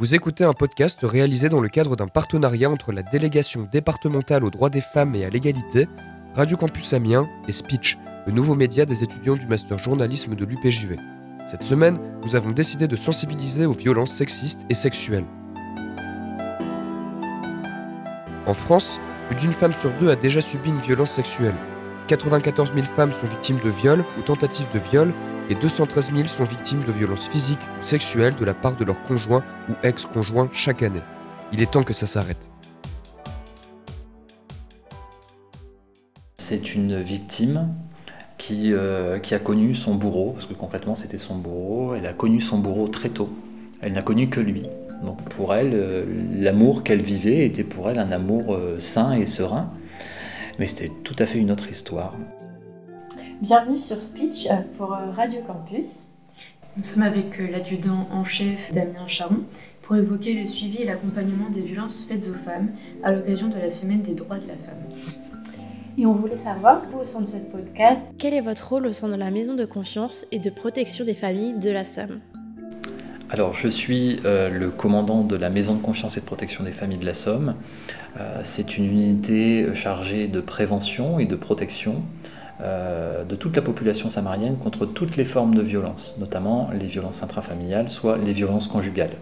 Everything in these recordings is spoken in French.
Vous écoutez un podcast réalisé dans le cadre d'un partenariat entre la délégation départementale aux droits des femmes et à l'égalité, Radio Campus Amiens et Speech, le nouveau média des étudiants du master journalisme de l'UPJV. Cette semaine, nous avons décidé de sensibiliser aux violences sexistes et sexuelles. En France, plus d'une femme sur deux a déjà subi une violence sexuelle. 94 000 femmes sont victimes de viol ou tentatives de viol et 213 000 sont victimes de violences physiques ou sexuelles de la part de leur conjoint ou ex-conjoint chaque année. Il est temps que ça s'arrête. C'est une victime qui, euh, qui, a connu son bourreau, parce que concrètement c'était son bourreau, elle a connu son bourreau très tôt. Elle n'a connu que lui. Donc pour elle, euh, l'amour qu'elle vivait était pour elle un amour euh, sain et serein. Mais c'était tout à fait une autre histoire. Bienvenue sur Speech euh, pour euh, Radio Campus. Nous sommes avec euh, l'adjudant en chef Damien Charon pour évoquer le suivi et l'accompagnement des violences faites aux femmes à l'occasion de la semaine des droits de la femme. Et on voulait savoir, vous, au sein de ce podcast, quel est votre rôle au sein de la maison de confiance et de protection des familles de la Somme? Alors, je suis le commandant de la Maison de confiance et de protection des familles de la Somme. c'est une unité chargée de prévention et de protection euh, de toute la population samarienne contre toutes les formes de violence, notamment les violences intrafamiliales, soit les violences conjugales.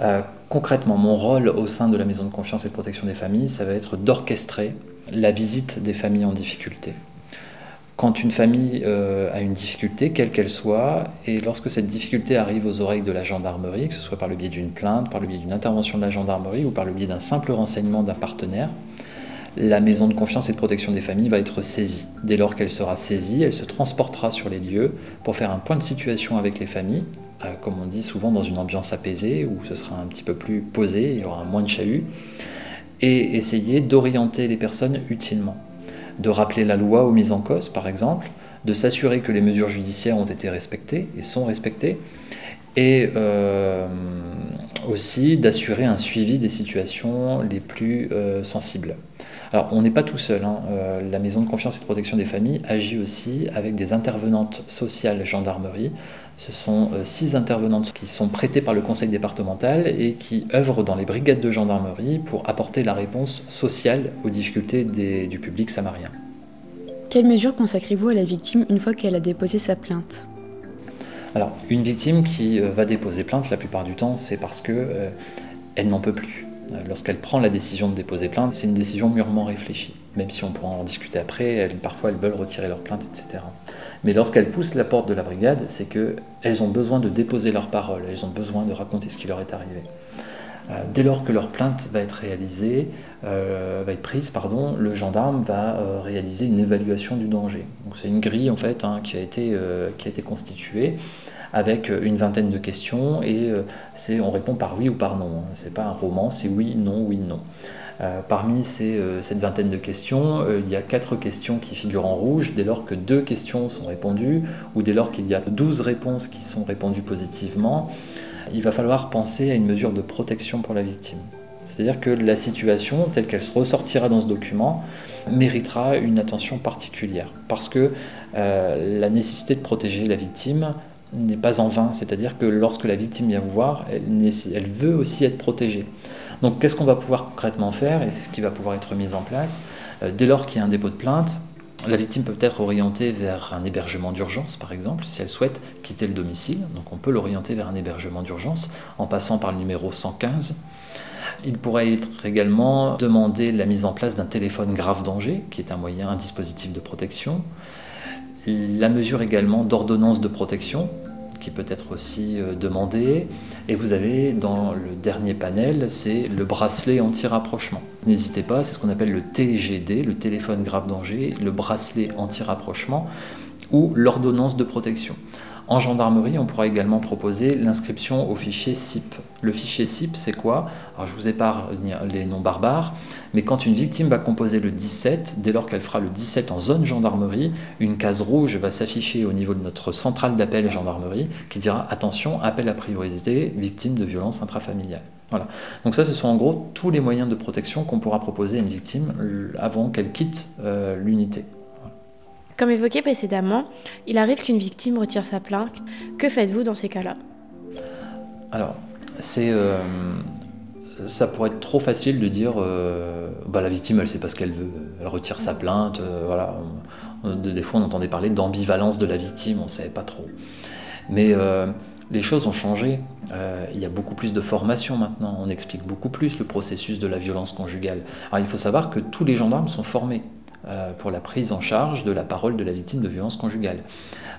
Euh, concrètement, mon rôle au sein de la maison de confiance et de protection des familles, ça va être d'orchestrer la visite des familles en difficulté. Quand une famille euh, a une difficulté, quelle qu'elle soit, et lorsque cette difficulté arrive aux oreilles de la gendarmerie, que ce soit par le biais d'une plainte, par le biais d'une intervention de la gendarmerie ou par le biais d'un simple renseignement d'un partenaire, la maison de confiance et de protection des familles va être saisie. Dès lors qu'elle sera saisie, elle se transportera sur les lieux pour faire un point de situation avec les familles, euh, comme on dit souvent dans une ambiance apaisée, où ce sera un petit peu plus posé, il y aura moins de chahut, et essayer d'orienter les personnes utilement. De rappeler la loi aux mises en cause, par exemple, de s'assurer que les mesures judiciaires ont été respectées et sont respectées, et euh, aussi d'assurer un suivi des situations les plus euh, sensibles. Alors, on n'est pas tout seul. Hein. Euh, la Maison de confiance et de protection des familles agit aussi avec des intervenantes sociales gendarmerie. Ce sont euh, six intervenantes qui sont prêtées par le conseil départemental et qui œuvrent dans les brigades de gendarmerie pour apporter la réponse sociale aux difficultés du public samarien. Quelles mesures consacrez-vous à la victime une fois qu'elle a déposé sa plainte? Alors, une victime qui euh, va déposer plainte, la plupart du temps, c'est parce que elle n'en peut plus. Euh, lorsqu'elle prend la décision de déposer plainte, c'est une décision mûrement réfléchie. Même si on pourra en discuter après, parfois elles veulent retirer leur plainte, etc. Mais lorsqu'elles poussent la porte de la brigade, c'est qu'elles ont besoin de déposer leur parole, elles ont besoin de raconter ce qui leur est arrivé. Euh, dès lors que leur plainte va être réalisée, euh, va être prise, pardon, le gendarme va réaliser une évaluation du danger. c'est une grille en fait hein, qui, a été, qui a été constituée avec euh, une vingtaine de questions et euh, on répond par oui ou par non. C'est pas un roman, c'est oui, non, oui, non. Euh, parmi ces, cette vingtaine de questions, il y a quatre questions qui figurent en rouge dès lors que deux questions sont répondues ou dès lors qu'il y a douze réponses qui sont répondues positivement. Il va falloir penser à une mesure de protection pour la victime. C'est-à-dire que la situation, telle qu'elle se ressortira dans ce document, méritera une attention particulière. Parce que la nécessité de protéger la victime n'est pas en vain, c'est-à-dire que lorsque la victime vient vous voir, elle, veut aussi être protégée. Donc qu'est-ce qu'on va pouvoir concrètement faire, et c'est ce qui va pouvoir être mis en place, euh, dès lors qu'il y a un dépôt de plainte, la victime peut être orientée vers un hébergement d'urgence, par exemple, si elle souhaite quitter le domicile. Donc on peut l'orienter vers un hébergement d'urgence en passant par le numéro 115. Il pourrait être également demandé la mise en place d'un téléphone grave danger, qui est un moyen, un dispositif de protection la mesure également d'ordonnance de protection qui peut être aussi euh, demandée. Et vous avez dans le dernier panel, c'est le bracelet anti-rapprochement. N'hésitez pas, c'est ce qu'on appelle le TGD, le téléphone grave danger, le bracelet anti-rapprochement ou l'ordonnance de protection. En gendarmerie, on pourra également proposer l'inscription au fichier SIP. Le fichier SIP, c'est quoi? Alors, je vous épargne les noms barbares, mais quand une victime va composer le 17, dès lors qu'elle fera le 17 en zone gendarmerie, une case rouge va s'afficher au niveau de notre centrale d'appel gendarmerie qui dira attention, appel à priorité, victime de violence intrafamiliale. Voilà. Donc ça, ce sont en gros tous les moyens de protection qu'on pourra proposer à une victime avant qu'elle quitte euh, l'unité. Comme évoqué précédemment, il arrive qu'une victime retire sa plainte. Que faites-vous dans ces cas-là? Alors, c'est ça pourrait être trop facile de dire bah, la victime elle sait pas ce qu'elle veut, elle retire sa plainte, voilà. Des fois on entendait parler d'ambivalence de la victime, on ne savait pas trop. Mais les choses ont changé. Euh, il y a beaucoup plus de formation maintenant. On explique beaucoup plus le processus de la violence conjugale. Alors il faut savoir que tous les gendarmes sont formés euh, pour la prise en charge de la parole de la victime de violence conjugale.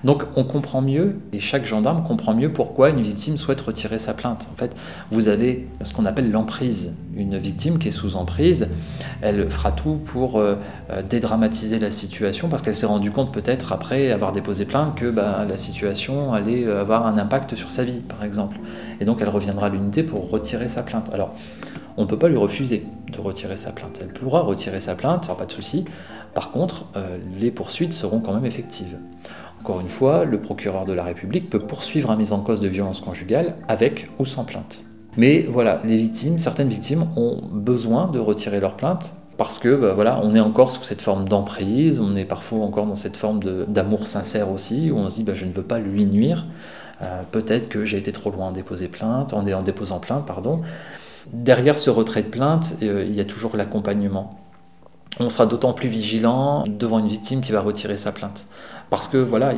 Donc on comprend mieux, et chaque gendarme comprend mieux pourquoi une victime souhaite retirer sa plainte. En fait, vous avez ce qu'on appelle l'emprise. Une victime qui est sous emprise, elle fera tout pour euh, euh, dédramatiser la situation parce qu'elle s'est rendue compte peut-être après avoir déposé plainte que bah, la situation allait avoir un impact sur sa vie, par exemple. Et donc elle reviendra à l'unité pour retirer sa plainte. Alors, on ne peut pas lui refuser de retirer sa plainte. Elle pourra retirer sa plainte, pas de souci. Par contre, euh, les poursuites seront quand même effectives. Encore une fois, le procureur de la République peut poursuivre un mise en cause de violence conjugale avec ou sans plainte. Mais voilà, les victimes, certaines victimes ont besoin de retirer leur plainte parce que bah, voilà, on est encore sous cette forme d'emprise, on est parfois encore dans cette forme d'amour sincère aussi, où on se dit bah, je ne veux pas lui nuire. Euh, peut-être que j'ai été trop loin en déposer plainte, en, en déposant plainte, pardon. Derrière ce retrait de plainte, euh, il y a toujours l'accompagnement. On sera d'autant plus vigilant devant une victime qui va retirer sa plainte. Parce que voilà,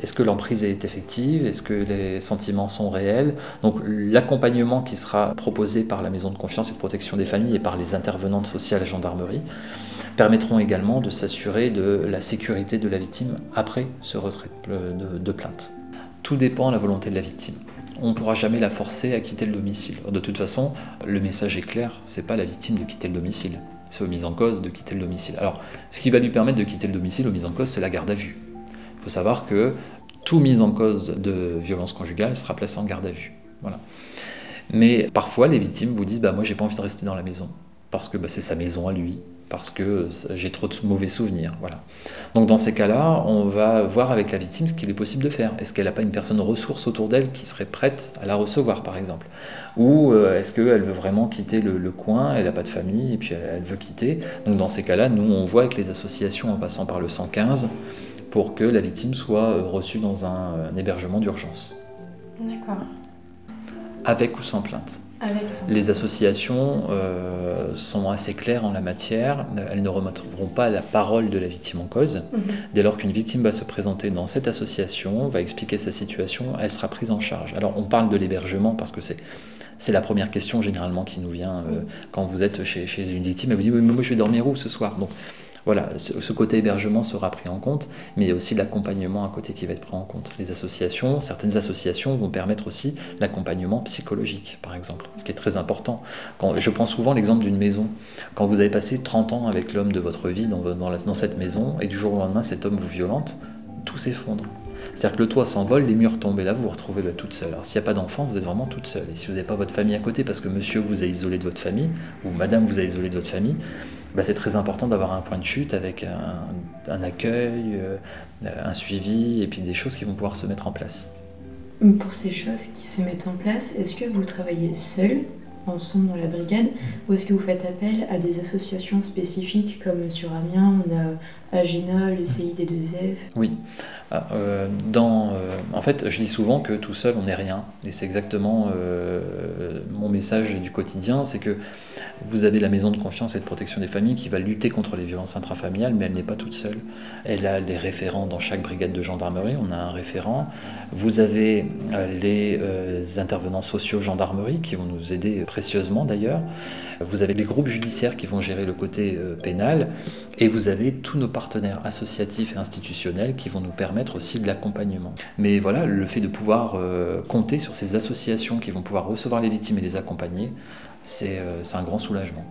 est-ce que l'emprise est effective? Est-ce que les sentiments sont réels? Donc l'accompagnement qui sera proposé par la maison de confiance et de protection des familles et par les intervenantes sociales et gendarmerie permettront également de s'assurer de la sécurité de la victime après ce retrait de, plainte. Tout dépend de la volonté de la victime on ne pourra jamais la forcer à quitter le domicile. De toute façon, le message est clair, c'est pas la victime de quitter le domicile, c'est aux mises en cause de quitter le domicile. Alors, ce qui va lui permettre de quitter le domicile aux mises en cause, c'est la garde à vue faut savoir que tout mise en cause de violence conjugale sera placé en garde à vue. Voilà. Mais parfois, les victimes vous disent bah, Moi, j'ai pas envie de rester dans la maison, parce que bah, c'est sa maison à lui, parce que j'ai trop de mauvais souvenirs. Voilà. Donc, dans ces cas-là, on va voir avec la victime ce qu'il est possible de faire. Est-ce qu'elle n'a pas une personne ressource autour d'elle qui serait prête à la recevoir, par exemple? Ou euh, est-ce qu'elle veut vraiment quitter le, coin? Elle n'a pas de famille et puis elle, elle veut quitter. Donc, dans ces cas-là, nous, on voit avec les associations en passant par le 115 pour que la victime soit euh, reçue dans un, hébergement d'urgence. D'accord. Avec ou sans plainte. Les associations euh, sont assez claires en la matière. Elles ne remettront pas la parole de la victime en cause. Mhm. Dès lors qu'une victime va se présenter dans cette association, va expliquer sa situation, elle sera prise en charge. Alors on parle de l'hébergement parce que c'est c'est la première question généralement qui nous vient euh, quand vous êtes chez, chez, une victime et vous dites mais moi je vais dormir où ce soir? Donc voilà, ce côté hébergement sera pris en compte, mais il y a aussi l'accompagnement à côté qui va être pris en compte. Les associations, certaines associations vont permettre aussi l'accompagnement psychologique, par exemple, ce qui est très important. Quand, je prends souvent l'exemple d'une maison. Quand vous avez passé 30 ans avec l'homme de votre vie dans, cette maison, et du jour au lendemain, cet homme vous violente, tout s'effondre. C'est-à-dire que le toit s'envole, les murs tombent, et là vous vous retrouvez bah, toute seule. Alors s'il n'y a pas d'enfant, vous êtes vraiment toute seule. Et si vous n'avez pas votre famille à côté parce que monsieur vous a isolé de votre famille, ou madame vous a isolé de votre famille, bah, c'est très important d'avoir un point de chute avec un, accueil, euh, un suivi et puis des choses qui vont pouvoir se mettre en place. Pour ces choses qui se mettent en place, est-ce que vous travaillez seul, ensemble dans la brigade, ou est-ce que vous faites appel à des associations spécifiques comme sur Amiens, on a Agena, le CID2F Oui. Ah, euh, dans, euh, en fait, je dis souvent que tout seul, on n'est rien. Et c'est exactement mon message du quotidien, c'est que vous avez la maison de confiance et de protection des familles qui va lutter contre les violences intrafamiliales, mais elle n'est pas toute seule. Elle a des référents dans chaque brigade de gendarmerie, on a un référent. Vous avez euh, les euh, intervenants sociaux gendarmerie qui vont nous aider précieusement d'ailleurs. Vous avez les groupes judiciaires qui vont gérer le côté euh, pénal. Et vous avez tous nos partenaires associatifs et institutionnels qui vont nous permettre aussi de l'accompagnement. Mais voilà, le fait de pouvoir compter sur ces associations qui vont pouvoir recevoir les victimes et les accompagner, euh, c'est un grand soulagement.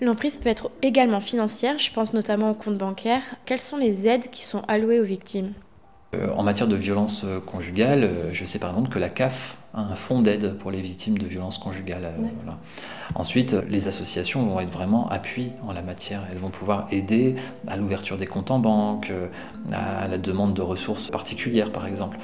L'emprise peut être également financière, je pense notamment aux comptes bancaires. Quelles sont les aides qui sont allouées aux victimes? euh, En matière de violence euh, conjugale, je sais par exemple que la CAF un fonds d'aide pour les victimes de violences conjugales. Euh, Ensuite, les associations vont être vraiment appui en la matière. Elles vont pouvoir aider à l'ouverture des comptes en banque, euh, à la demande de ressources particulières, par exemple.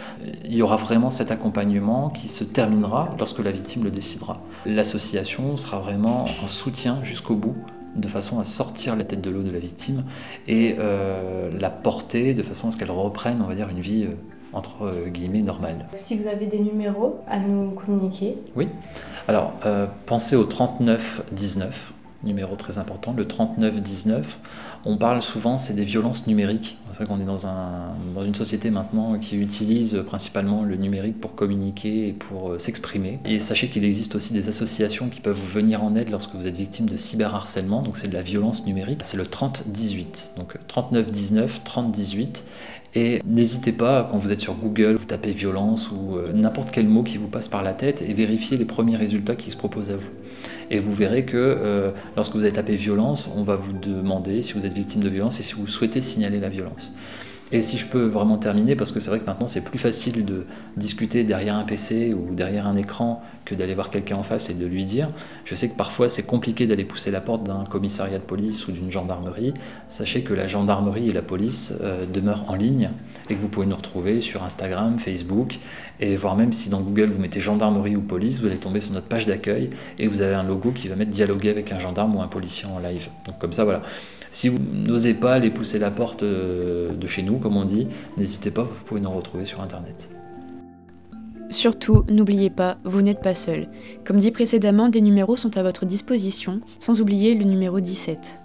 Il y aura vraiment cet accompagnement qui se terminera lorsque la victime le décidera. L'association sera vraiment en soutien jusqu'au bout de façon à sortir la tête de l'eau de la victime et euh, la porter de façon à ce qu'elle reprenne, on va dire, une vie entre guillemets normale. Si vous avez des numéros à nous communiquer. Oui. Alors, pensez au 3919 numéro très important, le 3919. On parle souvent, c'est des violences numériques. C'est vrai qu'on est dans, un, dans une société maintenant qui utilise principalement le numérique pour communiquer et pour euh, s'exprimer. Et sachez qu'il existe aussi des associations qui peuvent vous venir en aide lorsque vous êtes victime de cyberharcèlement, donc c'est de la violence numérique. C'est le 3018, donc 3919, 3018. Et n'hésitez pas, quand vous êtes sur Google, vous tapez violence ou euh, n'importe quel mot qui vous passe par la tête et vérifiez les premiers résultats qui se proposent à vous. Et vous verrez que euh, lorsque vous avez tapé violence, on va vous demander si vous êtes victime de violence et si vous souhaitez signaler la violence. Et si je peux vraiment terminer, parce que c'est vrai que maintenant c'est plus facile de discuter derrière un PC ou derrière un écran que d'aller voir quelqu'un en face et de lui dire. Je sais que parfois c'est compliqué d'aller pousser la porte d'un commissariat de police ou d'une gendarmerie. Sachez que la gendarmerie et la police euh, demeurent en ligne et que vous pouvez nous retrouver sur Instagram, Facebook et voire même si dans Google vous mettez gendarmerie ou police, vous allez tomber sur notre page d'accueil et vous avez un logo qui va mettre dialoguer avec un gendarme ou un policier en live. Donc comme ça voilà. Si vous n'osez pas aller pousser la porte euh, de chez nous, comme on dit, n'hésitez pas, vous pouvez nous retrouver sur Internet. Surtout, n'oubliez pas, vous n'êtes pas seul. Comme dit précédemment, des numéros sont à votre disposition, sans oublier le numéro 17.